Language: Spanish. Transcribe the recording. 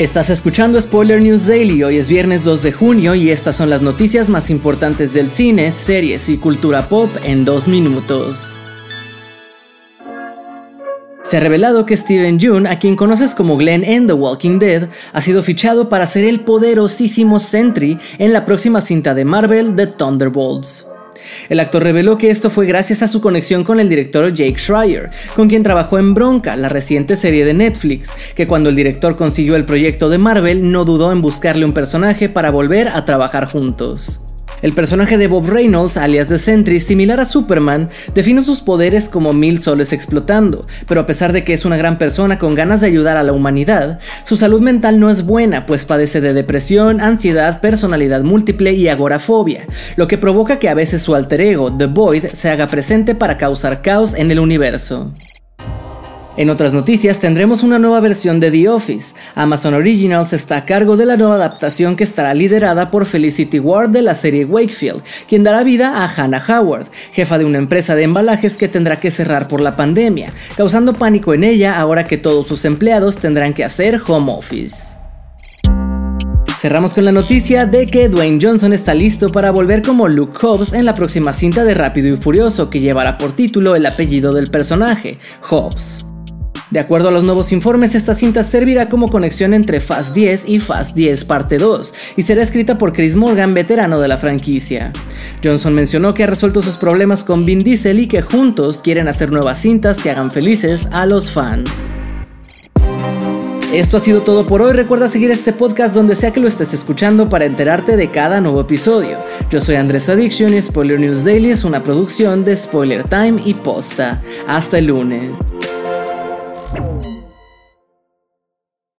Estás escuchando Spoiler News Daily, hoy es viernes 2 de junio y estas son las noticias más importantes del cine, series y cultura pop en dos minutos. Se ha revelado que Steven Yeun, a quien conoces como Glenn en The Walking Dead, ha sido fichado para ser el poderosísimo Sentry en la próxima cinta de Marvel, The Thunderbolts. El actor reveló que esto fue gracias a su conexión con el director Jake Schreier, con quien trabajó en Bronca, la reciente serie de Netflix, que cuando el director consiguió el proyecto de Marvel no dudó en buscarle un personaje para volver a trabajar juntos. El personaje de Bob Reynolds, alias The Sentry, similar a Superman, define sus poderes como mil soles explotando, pero a pesar de que es una gran persona con ganas de ayudar a la humanidad, su salud mental no es buena, pues padece de depresión, ansiedad, personalidad múltiple y agorafobia, lo que provoca que a veces su alter ego, The Void, se haga presente para causar caos en el universo. En otras noticias tendremos una nueva versión de The Office. Amazon Originals está a cargo de la nueva adaptación que estará liderada por Felicity Ward de la serie Wakefield, quien dará vida a Hannah Howard, jefa de una empresa de embalajes que tendrá que cerrar por la pandemia, causando pánico en ella ahora que todos sus empleados tendrán que hacer home office. Cerramos con la noticia de que Dwayne Johnson está listo para volver como Luke Hobbs en la próxima cinta de Rápido y Furioso que llevará por título el apellido del personaje, Hobbs. De acuerdo a los nuevos informes, esta cinta servirá como conexión entre Fast 10 y Fast 10 Parte 2 y será escrita por Chris Morgan, veterano de la franquicia. Johnson mencionó que ha resuelto sus problemas con Vin Diesel y que juntos quieren hacer nuevas cintas que hagan felices a los fans. Esto ha sido todo por hoy. Recuerda seguir este podcast donde sea que lo estés escuchando para enterarte de cada nuevo episodio. Yo soy Andrés Addiction y Spoiler News Daily es una producción de Spoiler Time y Posta. Hasta el lunes. Thank you.